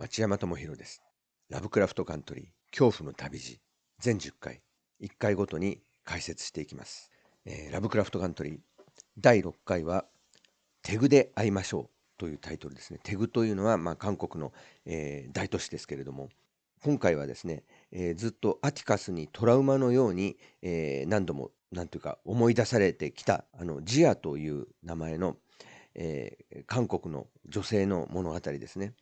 町山智博です。ラブクラフトカントリー恐怖の旅路全10回1回ごとに解説していきます、えーラブクラフトカントリー第6回はテグで会いましょうというタイトルですね。テグというのはまあ韓国の、えー大都市ですけれども今回はですね、えーずっとアティカスにトラウマのように、えー何度もなんというか思い出されてきたあのジアという名前の、えー韓国の女性の物語ですね。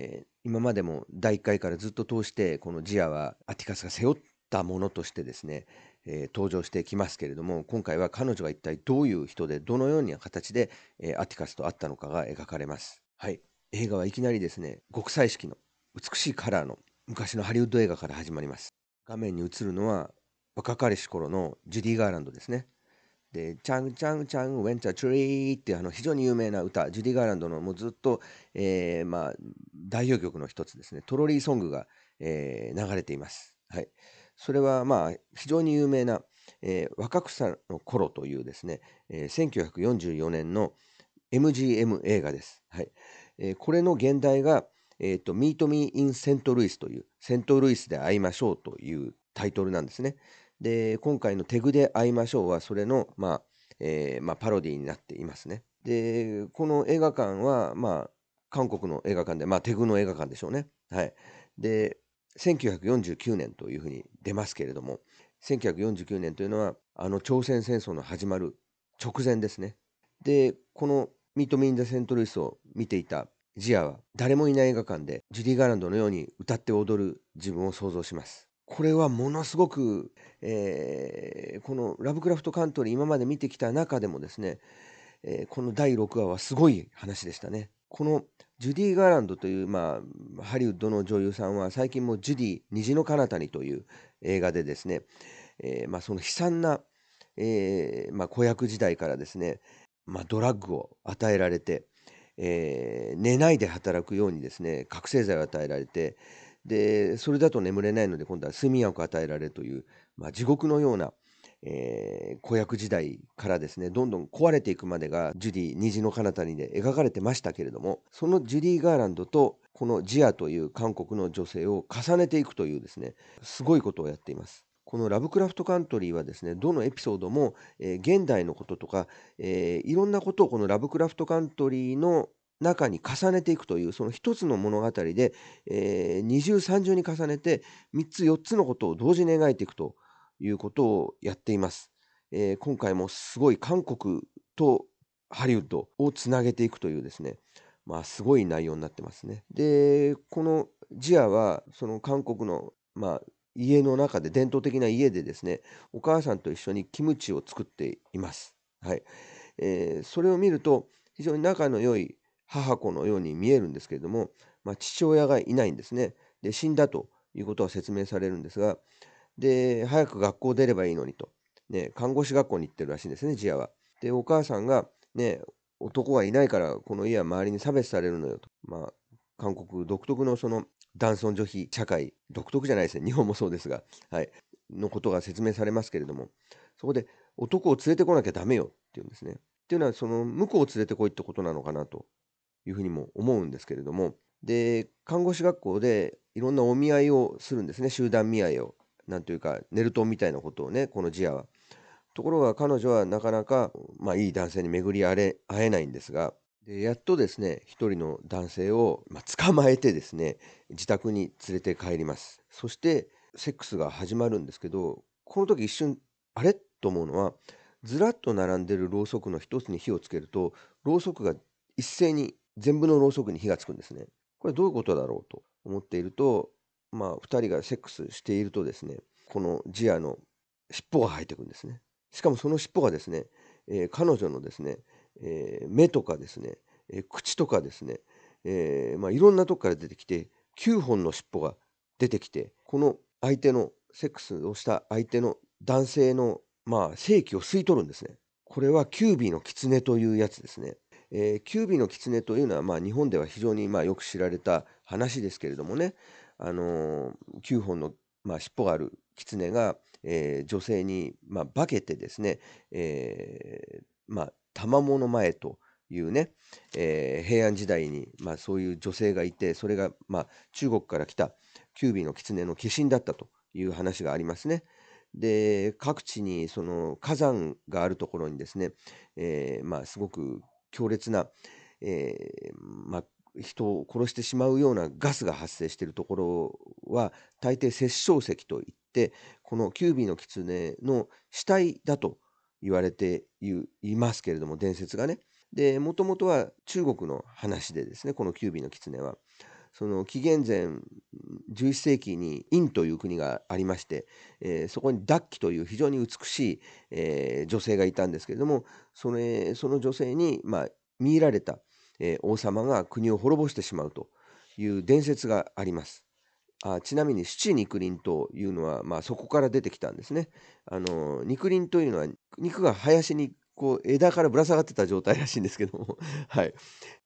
えー今までも第1回からずっと通してこのジアはアティカスが背負ったものとしてですね、えー登場してきますけれども今回は彼女が一体どういう人でどのような形で、えーアティカスと会ったのかが描かれます。はい、映画はいきなりですね極彩色の美しいカラーの昔のハリウッド映画から始まります。画面に映るのは若かりし頃のジュディ・ガーランドですね。で「チャンチャンチャンウェンチャートゥリー」っていうあの非常に有名な歌ジュディ・ガーランドのもうずっと、えーまあ、代表曲の一つですねトロリーソングが、えー流れています。はい、それはまあ非常に有名な、えー若草の頃というですね、えー1944年の MGM 映画です。はいえーこれの現代が「えーと Meet Me in セントルイス」というセントルイスで会いましょうというタイトルなんですね。で今回の「テグで会いましょう」はそれの、まあえーまあ、パロディになっていますね。でこの映画館は、まあ、韓国の映画館で、まあ、テグの映画館でしょうね。はい、で1949年というふうに出ますけれども1949年というのはあの朝鮮戦争の始まる直前ですね。でこの「ミート・ミン・ザ・セントルイス」を見ていたジアは誰もいない映画館でジュディ・ガランドのように歌って踊る自分を想像します。これはものすごく、えーこのラブクラフトカントリー今まで見てきた中でもですね、えーこの第6話はすごい話でしたね。このジュディ・ガーランドという、まあ、ハリウッドの女優さんは最近もジュディ虹の彼方にという映画でですね、えーまあ、その悲惨な、えーまあ、子役時代からですね、まあ、ドラッグを与えられて、えー寝ないで働くようにですね覚醒剤を与えられてでそれだと眠れないので今度は睡眠薬を与えられるという、まあ、地獄のような、えー子役時代からですねどんどん壊れていくまでがジュディ虹の彼方にで描かれてましたけれどもそのジュディ・ガーランドとこのジアという韓国の女性を重ねていくというですねすごいことをやっています。このラブクラフトカントリーはですねどのエピソードも、えー現代のこととか、えーいろんなことをこのラブクラフトカントリーの中に重ねていくというその一つの物語で、えー二重三重に重ねて3つ4つのことを同時に描いていくということをやっています。えー今回もすごい韓国とハリウッドをつなげていくというですねまあすごい内容になってますね。でこのジアはその韓国のまあ家の中で伝統的な家でですねお母さんと一緒にキムチを作っています。はいえーそれを見ると非常に仲の良い母子のように見えるんですけれども、まあ、父親がいないんですね。で死んだということは説明されるんですがで早く学校出ればいいのにと、ね、看護師学校に行ってるらしいんですねジアは。でお母さんが、ね、男はいないからこの家は周りに差別されるのよと。まあ韓国独特のその男尊女卑社会独特じゃないですね日本もそうですが、はい、のことが説明されますけれどもそこで男を連れてこなきゃダメよっていうんですね。っていうのはその向こうを連れてこいってことなのかなというふうにも思うんですけれども。で看護師学校でいろんなお見合いをするんですね。集団見合いを。なんというかネルトンみたいなことをねこのジアは。ところが彼女はなかなか、まあ、いい男性に巡り会えないんですが。でやっとですね一人の男性を、まあ、捕まえてですね自宅に連れて帰ります。そしてセックスが始まるんですけどこの時一瞬あれ？と思うのはずらっと並んでるろうそくの一つに火をつけるとろうそくが一斉に全部のろうそくに火がつくんですねこれどういうことだろうと思っているとまあ2人がセックスしているとですねこのジアの尻尾が生えてくるんですねしかもその尻尾がですね、えー彼女のですね、えー目とかですね、えー口とかですね、えまあ、いろんなとこから出てきて9本の尻尾が出てきてこの相手のセックスをした相手の男性のまあ性器を吸い取るんですね。これはキュービーの狐というやつですね。えーキュービーの狐というのはまあ日本では非常にまあよく知られた話ですけれどもね、あのー9本のまあ尻尾がある狐が、えー女性にまあ化けてですね、えーまあ賜物前というね、えー、平安時代に、まあ、そういう女性がいてそれが、まあ、中国から来たキュービーの狐の化身だったという話がありますね。で各地にその火山があるところにですね、えー、まあ、すごく強烈な、えー、まあ、人を殺してしまうようなガスが発生しているところは大抵殺生石といってこのキュービーの狐の死体だと言われていますけれども伝説がね。でもともとは中国の話でですねこのキュービーの狐は。その紀元前11世紀に殷という国がありまして、えー、そこにダッキという非常に美しい、えー、女性がいたんですけれどもそれその女性に、まあ、見入られた、えー、王様が国を滅ぼしてしまうという伝説があります。あちなみに七肉林というのは、まあ、そこから出てきたんですね。あの肉林というのは肉が林にこう枝からぶら下がってた状態らしいんですけども、はい、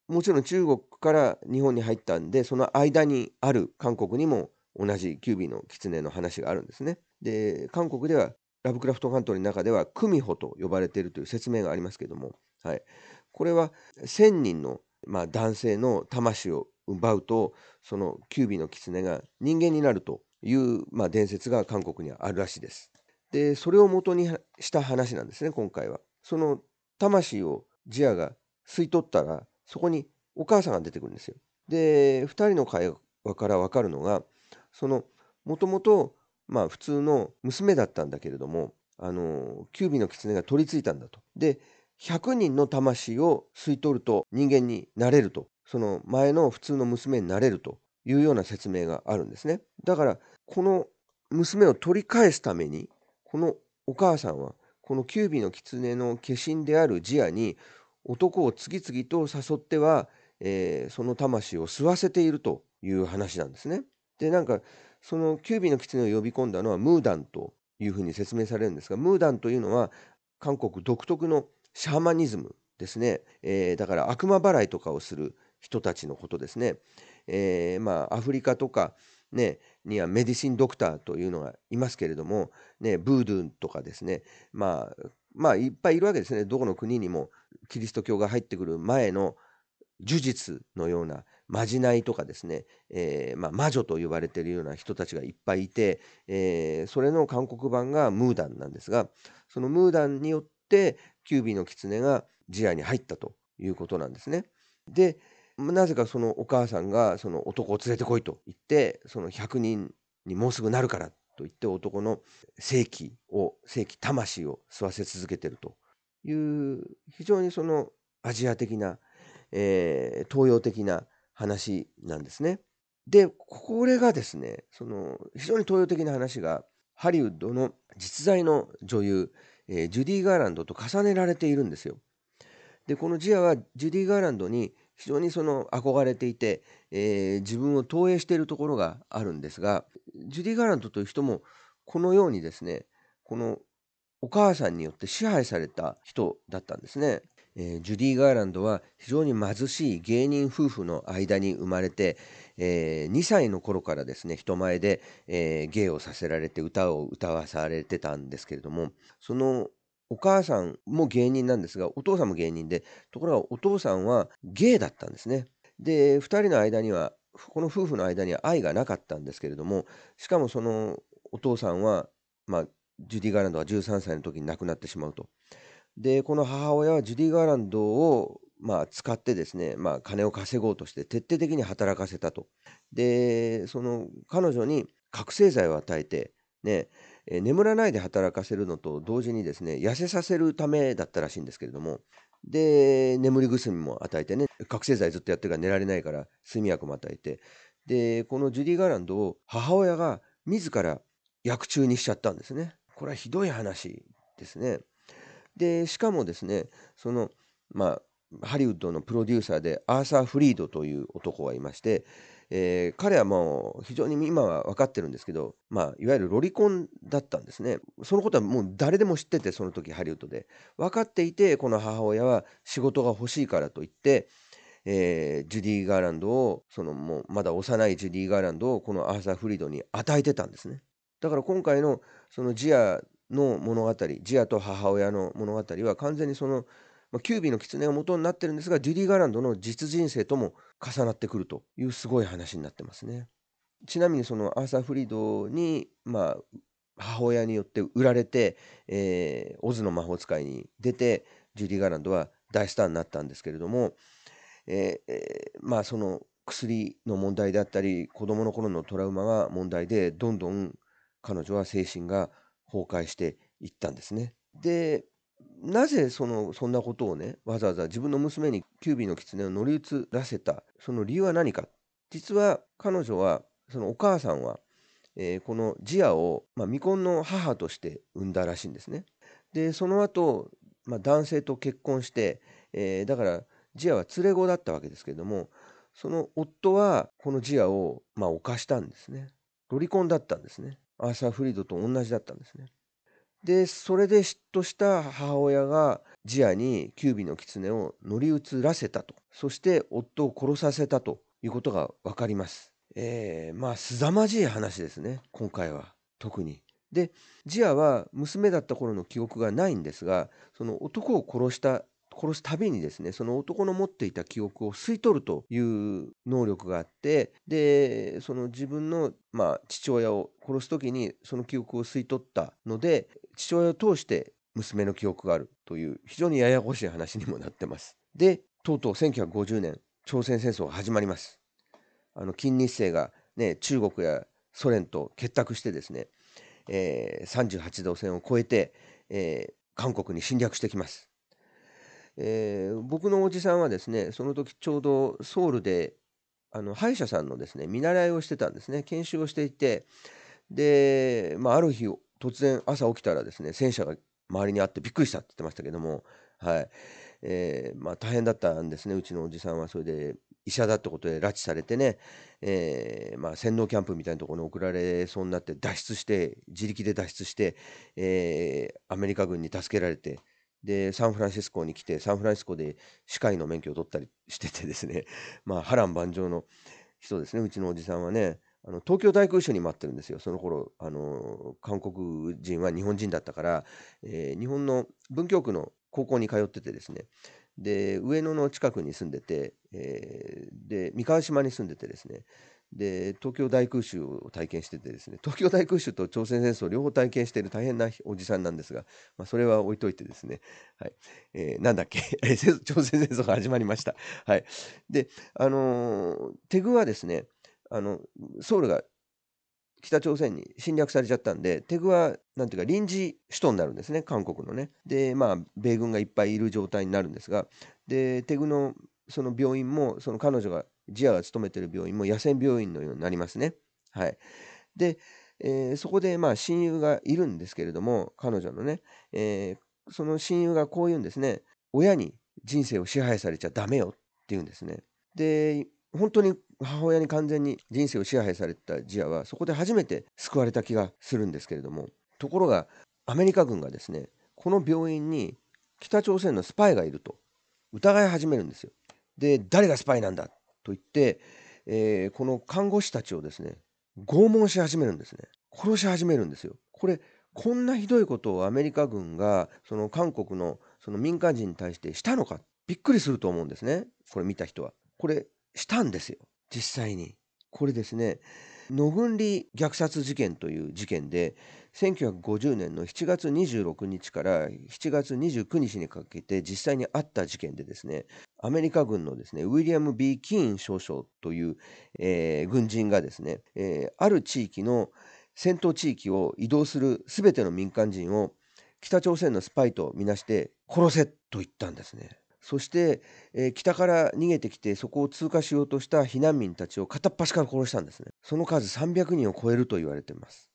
もちろん中国から日本に入ったんでその間にある韓国にも同じキュービーの狐の話があるんですね。で韓国ではラブクラフトカントリーの中ではクミホと呼ばれているという説明がありますけども、はい、これは1,000人の、まあ、男性の魂を奪うとそのキュービーの狐が人間になるという、まあ、伝説が韓国にはあるらしいです。でそれを元にした話なんですね今回は。その魂をジアが吸い取ったらそこにお母さんが出てくるんですよ。で2人の会話から分かるのがそのもともとまあ普通の娘だったんだけれどもあのキュービーの狐が取り付いたんだと。で100人の魂を吸い取ると人間になれるとその前の普通の娘になれるというような説明があるんですね。だからこの娘を取り返すためにこのお母さんはこのキュービの狐の化身であるジアに男を次々と誘っては、えー、その魂を吸わせているという話なんですね。でなんかそのキュービの狐を呼び込んだのはムーダンというふうに説明されるんですがムーダンというのは韓国独特のシャーマニズムですね、えー、だから悪魔払いとかをする人たちのことですね。えー、まあアフリカとかねにはメディシンドクターというのがいますけれども、ね、ブードゥンとかですねまあまあいっぱいいるわけですねどこの国にもキリスト教が入ってくる前の呪術のようなまじないとかですね、えー、まあ、魔女と呼ばれているような人たちがいっぱいいて、えー、それの韓国版がムーダンなんですがそのムーダンによってキュービーの狐がジアに入ったということなんですね。でなぜかそのお母さんがその男を連れてこいと言ってその100人にもうすぐなるからと言って男の正気を正気魂を吸わせ続けてるという非常にそのアジア的な、えー、東洋的な話なんですね。でこれがですねその非常に東洋的な話がハリウッドの実在の女優、えー、ジュディ・ガーランドと重ねられているんですよ。でこのジアはジュディ・ガーランドに非常にその憧れていて、えー、自分を投影しているところがあるんですがジュディ・ガーランドという人もこのようにですねこのお母さんによって支配された人だったんですね。えー、ジュディ・ガーランドは非常に貧しい芸人夫婦の間に生まれて、えー、2歳の頃からですね人前で、えー、芸をさせられて歌を歌わされてたんですけれどもそのお母さんも芸人なんですがお父さんも芸人でところがお父さんはゲイだったんですね。で2人の間にはこの夫婦の間には愛がなかったんですけれどもしかもそのお父さんは、まあ、ジュディ・ガーランドが13歳の時に亡くなってしまうと。でこの母親はジュディ・ガーランドを、まあ、使ってですね、まあ、金を稼ごうとして徹底的に働かせたと。でその彼女に覚醒剤を与えてねえー、眠らないで働かせるのと同時にですね痩せさせるためだったらしいんですけれどもで眠り薬も与えてね覚醒剤ずっとやってるから寝られないから睡眠薬も与えてでこのジュディ・ガーランドを母親が自ら薬中にしちゃったんですね。これはひどい話ですね。でしかもですねそのまあハリウッドのプロデューサーでアーサー・フリードという男がいましてえー、彼はもう非常に今は分かってるんですけど、まあ、いわゆるロリコンだったんですね。そのことはもう誰でも知っててその時ハリウッドで。分かっていてこの母親は仕事が欲しいからといって、えー、ジュディ・ガーランドをそのもうまだ幼いジュディ・ガーランドをこのアーサー・フリードに与えてたんですね。だから今回のそのジアの物語ジアと母親の物語は完全にそのまあ、キュービーの狐が元になってるんですがジュディ・ガランドの実人生とも重なってくるというすごい話になってますね。ちなみにそのアーサー・フリードに、まあ、母親によって売られて、えー、オズの魔法使いに出てジュディ・ガランドは大スターになったんですけれども、えー、まあその薬の問題であったり子どもの頃のトラウマが問題でどんどん彼女は精神が崩壊していったんですね。でなぜそのそんなことをねわざわざ自分の娘にキュービーの狐を乗り移らせたその理由は何か実は彼女はそのお母さんは、えー、このジアを、まあ、未婚の母として産んだらしいんですね。でその後、まあ、男性と結婚して、えー、だからジアは連れ子だったわけですけれどもその夫はこのジアを、まあ、犯したんですね。ロリコンだったんですね。アーサー・フリードと同じだったんですね。でそれで嫉妬した母親がジアにキュービの狐を乗り移らせたとそして夫を殺させたということが分かります。えー、まあ凄まじい話ですね今回は特に。でジアは娘だった頃の記憶がないんですがその男を殺した殺すたびにですねその男の持っていた記憶を吸い取るという能力があってでその自分の、まあ、父親を殺す時にその記憶を吸い取ったので父親を通して娘の記憶があるという非常にややこしい話にもなってます。でとうとう1950年朝鮮戦争が始まります。あの金日成が、ね、中国やソ連と結託してですね、えー、38度線を越えて、えー、韓国に侵略してきます。えー、僕のおじさんはですねその時ちょうどソウルであの歯医者さんのですね見習いをしてたんですね。研修をしていてで、まあ、ある日突然朝起きたらですね戦車が周りにあってびっくりしたって言ってましたけども、はい。えーまあ、大変だったんですね。うちのおじさんはそれで医者だってことで拉致されてね、えーまあ、洗脳キャンプみたいなところに送られそうになって脱出して自力で脱出して、えー、アメリカ軍に助けられてで、サンフランシスコに来て、サンフランシスコで歯科医の免許を取ったりしててですね、まあ、波乱万丈の人ですね、うちのおじさんはね、あの東京大空襲に待ってるんですよ、その頃あの韓国人は日本人だったから、えー、日本の文京区の高校に通っててですね、で上野の近くに住んでて、えー、で三河島に住んでてですね、で東京大空襲を体験しててですね東京大空襲と朝鮮戦争両方体験している大変なおじさんなんですが、まあ、それは置いといてですね、はいえー、なんだっけ 朝鮮戦争が始まりました。はい、であのー、テグはですねあのソウルが北朝鮮に侵略されちゃったんでテグはなんていうか臨時首都になるんですね韓国のね。でまあ米軍がいっぱいいる状態になるんですがでテグのその病院もその彼女がジアが勤めてる病院も野戦病院のようになりますね。はい、で、えー、そこでまあ親友がいるんですけれども彼女のね、えー、その親友がこう言うんですね親に人生を支配されちゃダメよって言うんですね。で本当に母親に完全に人生を支配されたジアはそこで初めて救われた気がするんですけれどもところがアメリカ軍がですねこの病院に北朝鮮のスパイがいると疑い始めるんですよ。で誰がスパイなんだと言って、えー、この看護師たちをですね拷問し始めるんですね。殺し始めるんですよ。これこんなひどいことをアメリカ軍がその韓国のその民間人に対してしたのか？びっくりすると思うんですね。これ見た人は。これしたんですよ。実際に。これですね野軍里虐殺事件という事件で1950年の7月26日から7月29日にかけて実際にあった事件でですねアメリカ軍のですねウィリアム・ B・ キーン少将という、えー、軍人がですね、えー、ある地域の戦闘地域を移動する全ての民間人を北朝鮮のスパイとみなして殺せと言ったんですね。そして、えー、北から逃げてきてそこを通過しようとした避難民たちを片っ端から殺したんですね。その数300人を超えると言われています。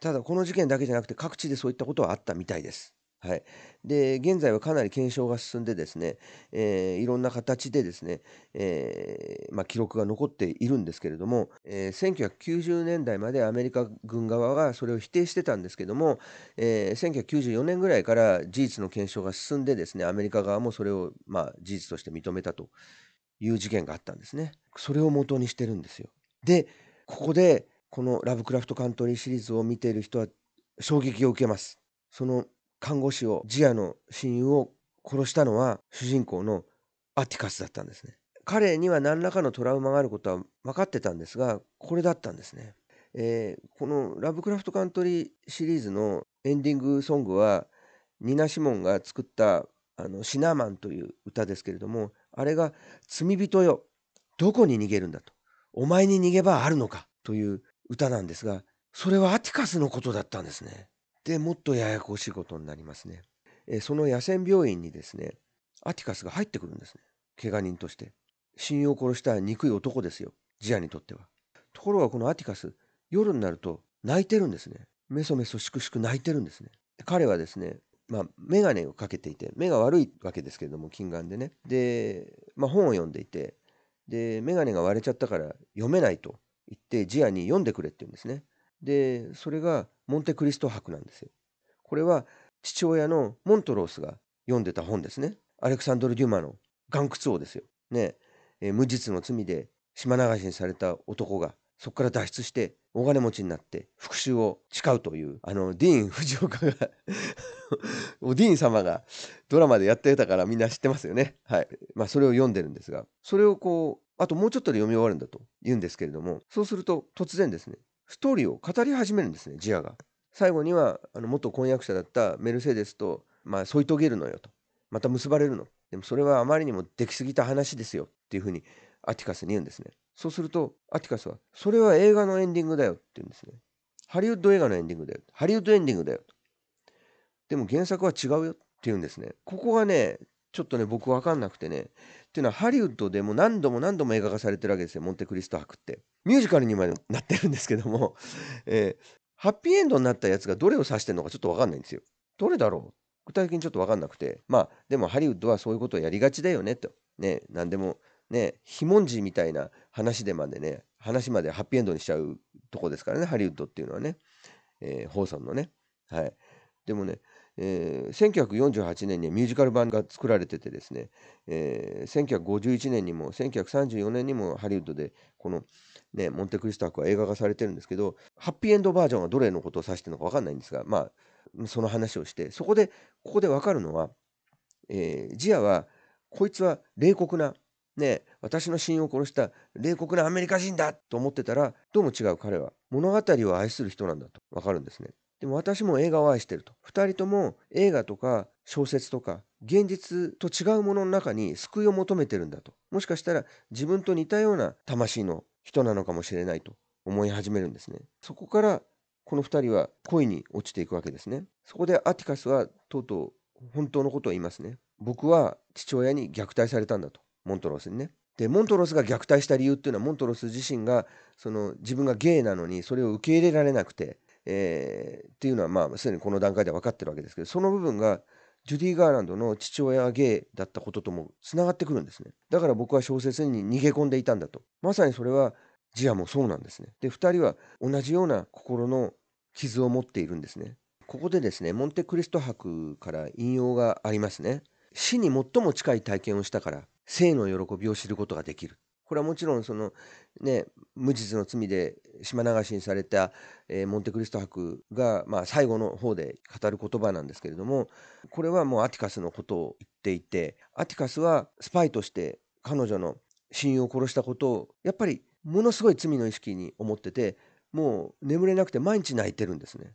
ただこの事件だけじゃなくて各地でそういったことはあったみたいです。はい、で現在はかなり検証が進んでですね、えー、いろんな形でですね、えー、まあ、記録が残っているんですけれども、えー、1990年代までアメリカ軍側がそれを否定してたんですけども、え1994年ぐらいから事実の検証が進んでですねアメリカ側もそれを、まあ、事実として認めたという事件があったんですね。それを元にしてるんですよ。でここでこのラブクラフトカントリーシリーズを見ている人は衝撃を受けます。その看護師をジアの親友を殺したのは主人公のアティカスだったんですね。彼には何らかのトラウマがあることは分かってたんですがこれだったんですね。えー、この「ラブクラフトカントリー」シリーズのエンディングソングはニナ・シモンが作ったあのシナーマンという歌ですけれどもあれが「罪人よどこに逃げるんだ」と「お前に逃げ場あるのか」という歌なんですがそれはアティカスのことだったんですね。でもっとややこしいことになりますね。えその野戦病院にですねアティカスが入ってくるんですね。怪我人として。親友を殺した憎い男ですよ。ジアにとっては。ところがこのアティカス夜になると泣いてるんですね。メソメソしくしく泣いてるんですね。彼はですねまあ、眼鏡をかけていて目が悪いわけですけれども近眼でね。で、まあ、本を読んでいて。で眼鏡が割れちゃったから読めないと。言ってジアに読んでくれって言うんですねでそれがモンテクリスト博なんですよこれは父親のモントロースが読んでた本ですね。アレクサンドル・デュマの岩窟王ですよ。ねえー、無実の罪で島流しにされた男がそこから脱出して大金持ちになって復讐を誓うというあのディーン・藤岡が ディーン様がドラマでやってたからみんな知ってますよね。はい。まあそれを読んでるんですがそれをこうあともうちょっとで読み終わるんだと言うんですけれどもそうすると突然ですねストーリーを語り始めるんですねジアが。最後にはあの元婚約者だったメルセデスと、まあ、添い遂げるのよとまた結ばれるのでもそれはあまりにもできすぎた話ですよっていうふうにアティカスに言うんですねそうするとアティカスはそれは映画のエンディングだよって言うんですね。ハリウッド映画のエンディングだよ。ハリウッドエンディングだよ。でも原作は違うよって言うんですね。ここがねちょっとね僕分かんなくてね。っていうのはハリウッドでも何度も何度も映画化されてるわけですよ。モンテクリスト博って。ミュージカルにまでなってるんですけども、えー、ハッピーエンドになったやつがどれを指してるのかちょっと分かんないんですよ。どれだろう？具体的にちょっと分かんなくて。まあ、でもハリウッドはそういうことをやりがちだよねと。ね、何でも、ね、非文字みたいな話でまでね、話までハッピーエンドにしちゃうとこですからね、ハリウッドっていうのはね。えー、ホーソンのね。はい。でもね、えー、1948年にミュージカル版が作られててですね、えー、1951年にも1934年にもハリウッドでこのね、モンテクリスト博は映画化されてるんですけど、ハッピーエンドバージョンはどれのことを指してるのか分かんないんですが、まあ、その話をして、そこで、ここで分かるのは、えー、ジアは、こいつは冷酷な、ね、私の親友を殺した冷酷なアメリカ人だと思ってたら、どうも違う彼は物語を愛する人なんだと分かるんですね。でも私も映画を愛してると。2人とも映画とか小説とか現実と違うものの中に救いを求めてるんだと。もしかしたら自分と似たような魂の人なのかもしれないと思い始めるんですね。そこからこの2人は恋に落ちていくわけですね。そこでアティカスはとうとう本当のことを言いますね。僕は父親に虐待されたんだと。モントロスにね。でモントロスが虐待した理由っていうのはモントロス自身がその自分がゲイなのにそれを受け入れられなくて、えー、っていうのはまあすでにこの段階では分かってるわけですけどその部分がジュディ・ガーランドの父親がゲイだったことともつながってくるんですね。だから僕は小説に逃げ込んでいたんだと。まさにそれはジアもそうなんですね。で、2人は同じような心の傷を持っているんですね。ここでですね、モンテクリスト博から引用がありますね。死に最も近い体験をしたから、生の喜びを知ることができる。これはもちろんそのね無実の罪で島流しにされた、えー、モンテクリスト博が、まあ、最後の方で語る言葉なんですけれどもこれはもうアティカスのことを言っていてアティカスはスパイとして彼女の親友を殺したことをやっぱりものすごい罪の意識に思っててもう眠れなくて毎日泣いてるんですね。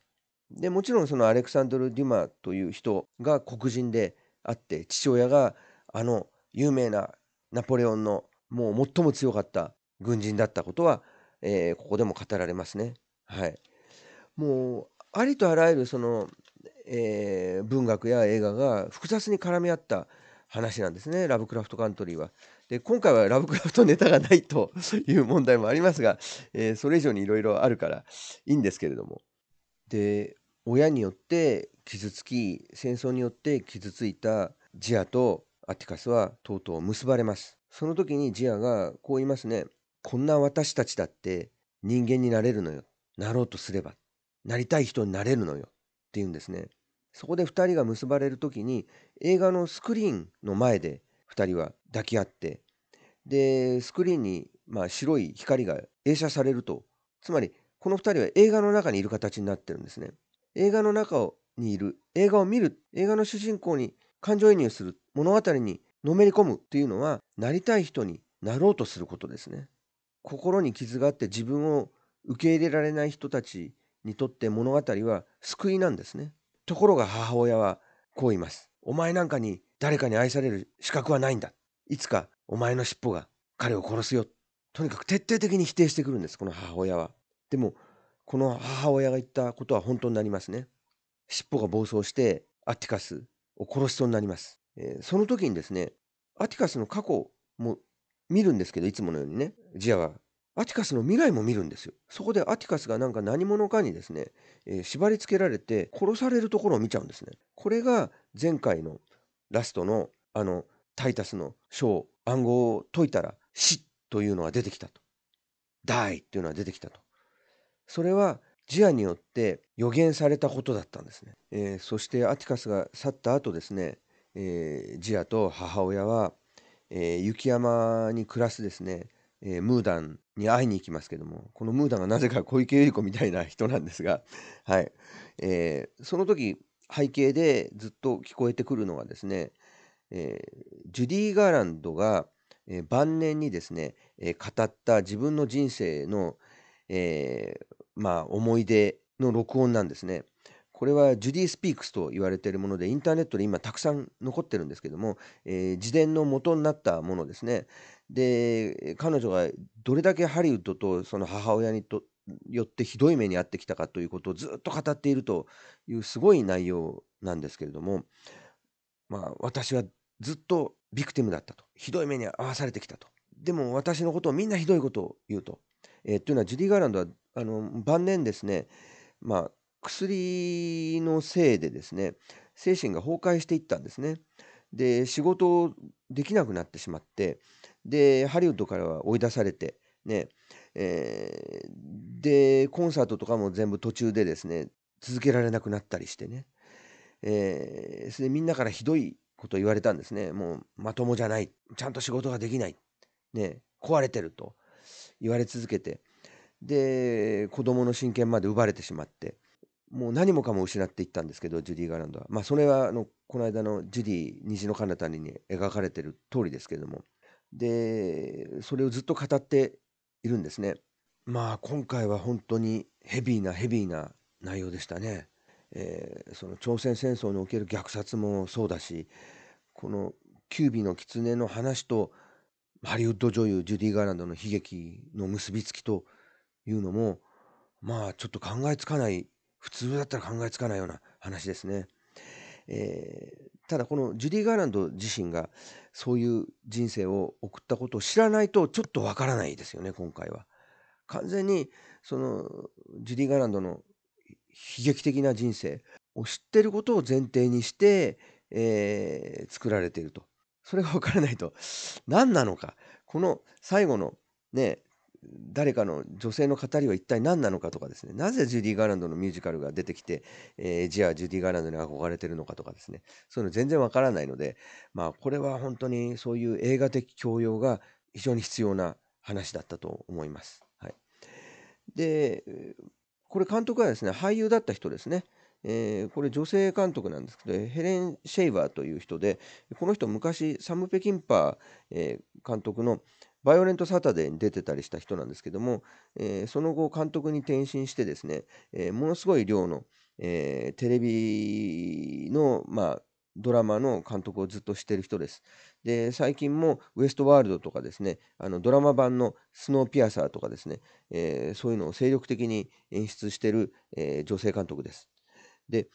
でもちろんそのアレクサンドル・デュマという人が黒人であって父親があの有名なナポレオンのもう最も強かった軍人だったことは、えー、ここでも語られますね。はい、もうありとあらゆるその、えー、文学や映画が複雑に絡み合った話なんですねラブクラフトカントリーは。で今回はラブクラフトネタがないと いう問題もありますが、えー、それ以上にいろいろあるからいいんですけれども。で親によって傷つき戦争によって傷ついたジアとアティカスはとうとう結ばれます。その時にジアがこう言いますね。こんな私たちだって人間になれるのよ。なろうとすれば。なりたい人になれるのよ。って言うんですね。そこで2人が結ばれる時に映画のスクリーンの前で2人は抱き合ってでスクリーンにまあ白い光が映写されるとつまりこの2人は映画の中にいる形になってるんですね。映画の中にいる映画を見る映画の主人公に感情移入する物語にのめり込むっていうのはなりたい人になろうとすることですね。心に傷があって自分を受け入れられない人たちにとって物語は救いなんですね。ところが母親はこう言います。お前なんかに誰かに愛される資格はないんだ。いつかお前の尻尾が彼を殺すよ。とにかく徹底的に否定してくるんです、この母親は。でも、この母親が言ったことは本当になりますね。尻尾が暴走してアティカスを殺しそうになります。えー、その時にですね、アティカスの過去も見るんですけど、いつものようにね、ジアは。アティカスの未来も見るんですよ。そこでアティカスがなんか何者かにですね、えー、縛り付けられて殺されるところを見ちゃうんですね。これが前回のラストのあのタイタスの章、暗号を解いたら死というのが出てきたと。die っていうのが出てきたと。それはジアによって予言されたことだったんですね。えー、そしてアティカスが去った後ですね、えー、ジアと母親は、えー、雪山に暮らすですね、えムーダンに会いに行きますけどもこのムーダンがなぜか小池百合子みたいな人なんですが、はいえその時背景でずっと聞こえてくるのはですね、えジュディ・ガーランドが、え晩年にですね、え語った自分の人生の、えー、まあ、思い出の録音なんですね。これはジュディ・スピークスと言われているものでインターネットで今たくさん残ってるんですけども、えー、自伝の元になったものですね。で彼女がどれだけハリウッドとその母親にとよってひどい目に遭ってきたかということをずっと語っているというすごい内容なんですけれども、まあ、私はずっとビクティムだったとひどい目に遭わされてきたとでも私のことをみんなひどいことを言うと、えー、というのはジュディ・ガーランドはあの晩年ですね、まあ、薬のせいでですね精神が崩壊していったんですね。で仕事をできなくなってしまってでハリウッドからは追い出されてね、えー、でコンサートとかも全部途中でですね続けられなくなったりしてね、えー、それでみんなからひどいこと言われたんですね。もうまともじゃない。ちゃんと仕事ができない、ね、壊れてると言われ続けて。で子供の親権まで奪われてしまってもう何もかも失っていったんですけどジュディ・ガーランドは。まあそれはあのこの間のジュディ虹の彼方に描かれてる通りですけども。でそれをずっと語っているんですね。まあ今回は本当にヘビーなヘビーな内容でしたね、えー、その朝鮮戦争における虐殺もそうだしこのキュービの狐の話とハリウッド女優ジュディ・ガーランドの悲劇の結びつきというのもまあちょっと考えつかない普通だったら考えつかないような話ですね。えー、ただこのジュディ・ガーランド自身がそういう人生を送ったことを知らないとちょっとわからないですよね今回は。完全にそのジュディ・ガーランドの悲劇的な人生を知ってることを前提にして、えー、作られていると。それがわからないと何なのかこの最後のね誰かの女性の語りは一体何なのかとかですねなぜジュディ・ガーランドのミュージカルが出てきて、えー、じゃあジュディ・ガーランドに憧れてるのかとかですねそういうの全然わからないのでまあこれは本当にそういう映画的教養が非常に必要な話だったと思います。はい、でこれ監督はですね俳優だった人ですね。えー、これ女性監督なんですけどヘレン・シェイバーという人でこの人昔サム・ペキンパー、えー、監督のバイオレントサタデーに出てたりした人なんですけども、え、その後監督に転身してですね、え、ものすごい量の、え、テレビの、まあ、ドラマの監督をずっとしてる人です。で、最近もウエストワールドとかですね、あのドラマ版のスノーピアサーとかですね、えそういうのを精力的に演出してる、え女性監督です。で、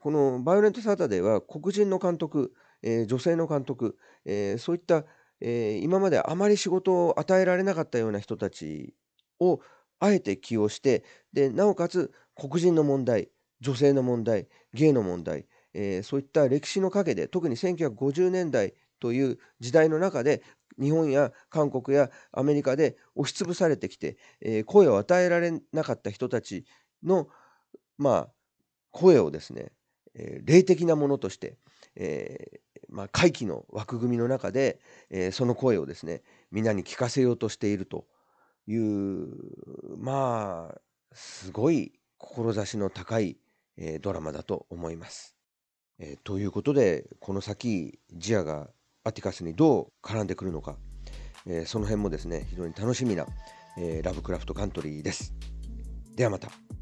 このバイオレントサタデーは黒人の監督、え女性の監督、えそういったえー、今まであまり仕事を与えられなかったような人たちをあえて起用してでなおかつ黒人の問題女性の問題ゲイの問題、えー、そういった歴史の陰で特に1950年代という時代の中で日本や韓国やアメリカで押しつぶされてきて、えー、声を与えられなかった人たちのまあ声をですね、えー、霊的なものとして、えまあ、会期の枠組みの中で、えー、その声をですね皆に聞かせようとしているというまあすごい志の高い、えー、ドラマだと思います。えー、ということでこの先ジアがアティカスにどう絡んでくるのか、えー、その辺もですね非常に楽しみな、え、ラブクラフトカントリーです。ではまた。